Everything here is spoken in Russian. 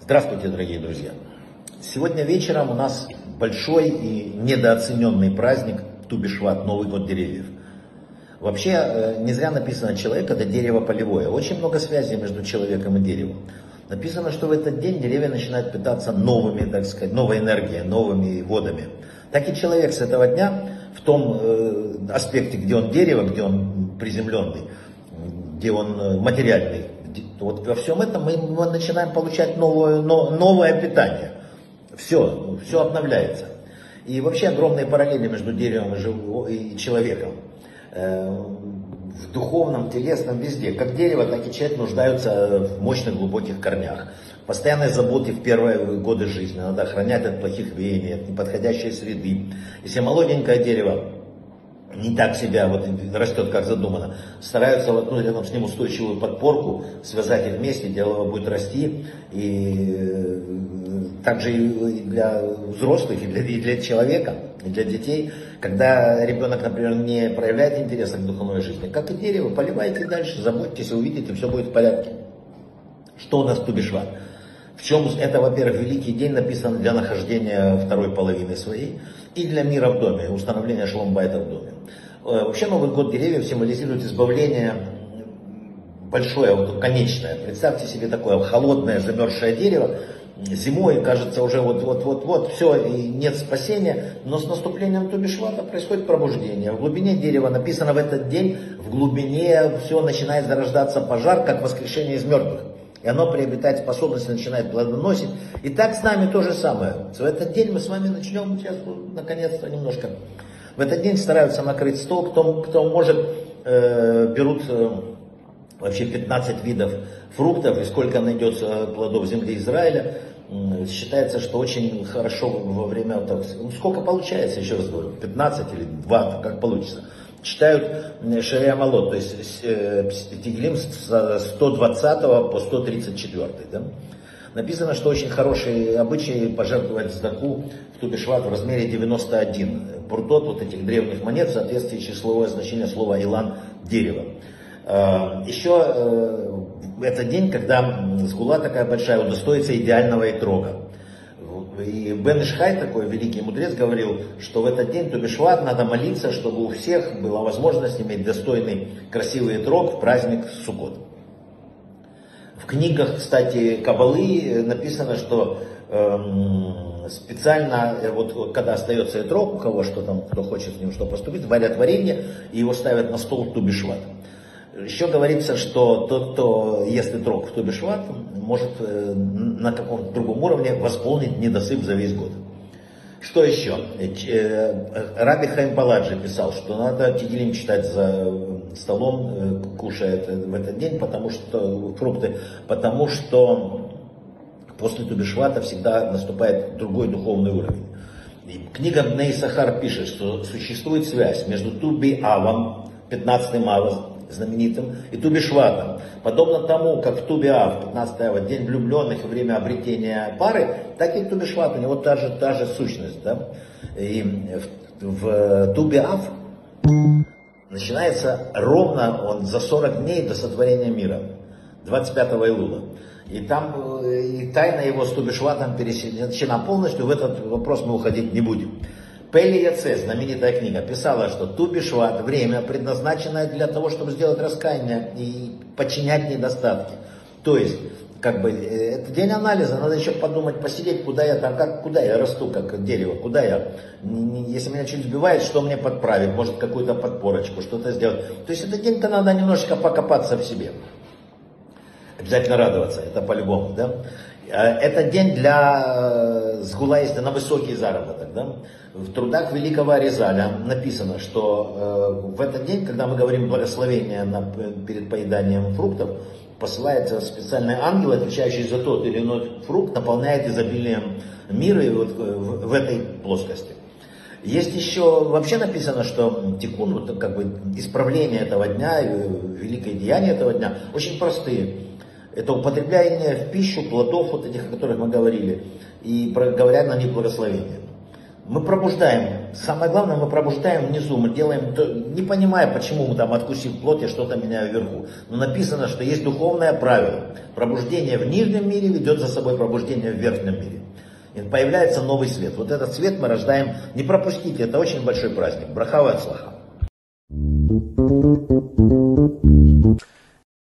Здравствуйте, дорогие друзья! Сегодня вечером у нас большой и недооцененный праздник Тубишват, Новый год деревьев. Вообще, э, не зря написано «человек – это дерево полевое». Очень много связей между человеком и деревом. Написано, что в этот день деревья начинают питаться новыми, так сказать, новой энергией, новыми водами. Так и человек с этого дня, в том э, аспекте, где он дерево, где он приземленный, где он э, материальный, вот во всем этом мы, начинаем получать новое, но, новое питание. Все, все обновляется. И вообще огромные параллели между деревом и человеком. Э, в духовном, телесном, везде. Как дерево, так и человек нуждаются в мощных глубоких корнях. Постоянной заботе в первые годы жизни. Надо охранять от плохих веяний, от неподходящей среды. Если молоденькое дерево не так себя вот растет, как задумано. Стараются воткнуть рядом с ним устойчивую подпорку, связать их вместе, дерево будет расти. И э, также и для взрослых, и для, и для человека, и для детей. Когда ребенок, например, не проявляет интереса к духовной жизни, как и дерево, поливайте дальше, заботьтесь, увидите, все будет в порядке. Что у нас Тубишват? В чем это, во-первых, великий день написан для нахождения второй половины своей и для мира в доме, установления шломбайта в доме. Э, вообще Новый год деревьев символизирует избавление большое, вот, конечное. Представьте себе такое холодное замерзшее дерево, зимой, кажется, уже вот-вот-вот-вот, все, и нет спасения, но с наступлением Тубишвата происходит пробуждение. В глубине дерева написано в этот день, в глубине все начинает зарождаться пожар, как воскрешение из мертвых. И оно приобретает способность, начинает плодоносить. И так с нами то же самое. В этот день мы с вами начнем, сейчас наконец-то немножко. В этот день стараются накрыть стол, кто, кто может, э, берут э, вообще 15 видов фруктов, и сколько найдется плодов земли Израиля. Считается, что очень хорошо во время, так, сколько получается, еще раз говорю, 15 или 2, как получится читают Шария Малот, то есть э, Тиглим с 120 по 134. Да? Написано, что очень хороший обычай пожертвовать сдаку в Тубишват в размере 91. Буртот вот этих древних монет в соответствии числовое значение слова «илан» – дерево. Э, Еще э, это день, когда сгула такая большая удостоится идеального итрога. И Бен Ишхай, такой великий мудрец, говорил, что в этот день Тубишват надо молиться, чтобы у всех была возможность иметь достойный, красивый трог в праздник Суккот. В книгах, кстати, Кабалы написано, что эм, специально, э, вот когда остается этрог, у кого что там, кто хочет с ним что поступить, варят варенье и его ставят на стол Тубишват. Еще говорится, что тот, кто ест и трог в Тубишват, может э, на каком-то другом уровне восполнить недосып за весь год. Что еще? Э, Раби Хайм Паладжи писал, что надо тигелим читать за столом, э, кушая в этот день, потому что фрукты, потому что после Тубишвата всегда наступает другой духовный уровень. И книга Бней Сахар пишет, что существует связь между Туби Авом, 15 ава, знаменитым, и Тубишватом. Подобно тому, как в Тубиав, 15 ава, день влюбленных и время обретения пары, так и Тубишват, у него та же, та же сущность. Да? И в, в Тубиав начинается ровно он за 40 дней до сотворения мира, 25 Илула. И там и тайна его с Тубишватом пересечена полностью, в этот вопрос мы уходить не будем. Пелли Яце, знаменитая книга, писала, что Тубишват – время, предназначенное для того, чтобы сделать раскаяние и подчинять недостатки. То есть, как бы, э, это день анализа, надо еще подумать, посидеть, куда я там, как, куда я расту, как дерево, куда я, если меня что-нибудь сбивает, что мне подправить, может какую-то подпорочку, что-то сделать. То есть, это день-то надо немножечко покопаться в себе. Обязательно радоваться, это по-любому, да. Э, это день для э, сгула, если на высокий заработок. Да? В трудах великого Аризаля написано, что э, в этот день, когда мы говорим благословение на, перед поеданием фруктов, посылается специальный ангел, отвечающий за тот или иной фрукт, наполняет изобилием мира и вот в, в этой плоскости. Есть еще, вообще написано, что тикун, вот как бы исправление этого дня, великое деяние этого дня, очень простые. Это употребление в пищу плодов, вот этих, о которых мы говорили, и говорят на них благословение. Мы пробуждаем Самое главное, мы пробуждаем внизу, мы делаем, не понимая, почему мы там откусив плоть, я что-то меняю вверху. Но написано, что есть духовное правило. Пробуждение в нижнем мире ведет за собой пробуждение в верхнем мире. И появляется новый свет. Вот этот свет мы рождаем. Не пропустите, это очень большой праздник. Брахава от слаха.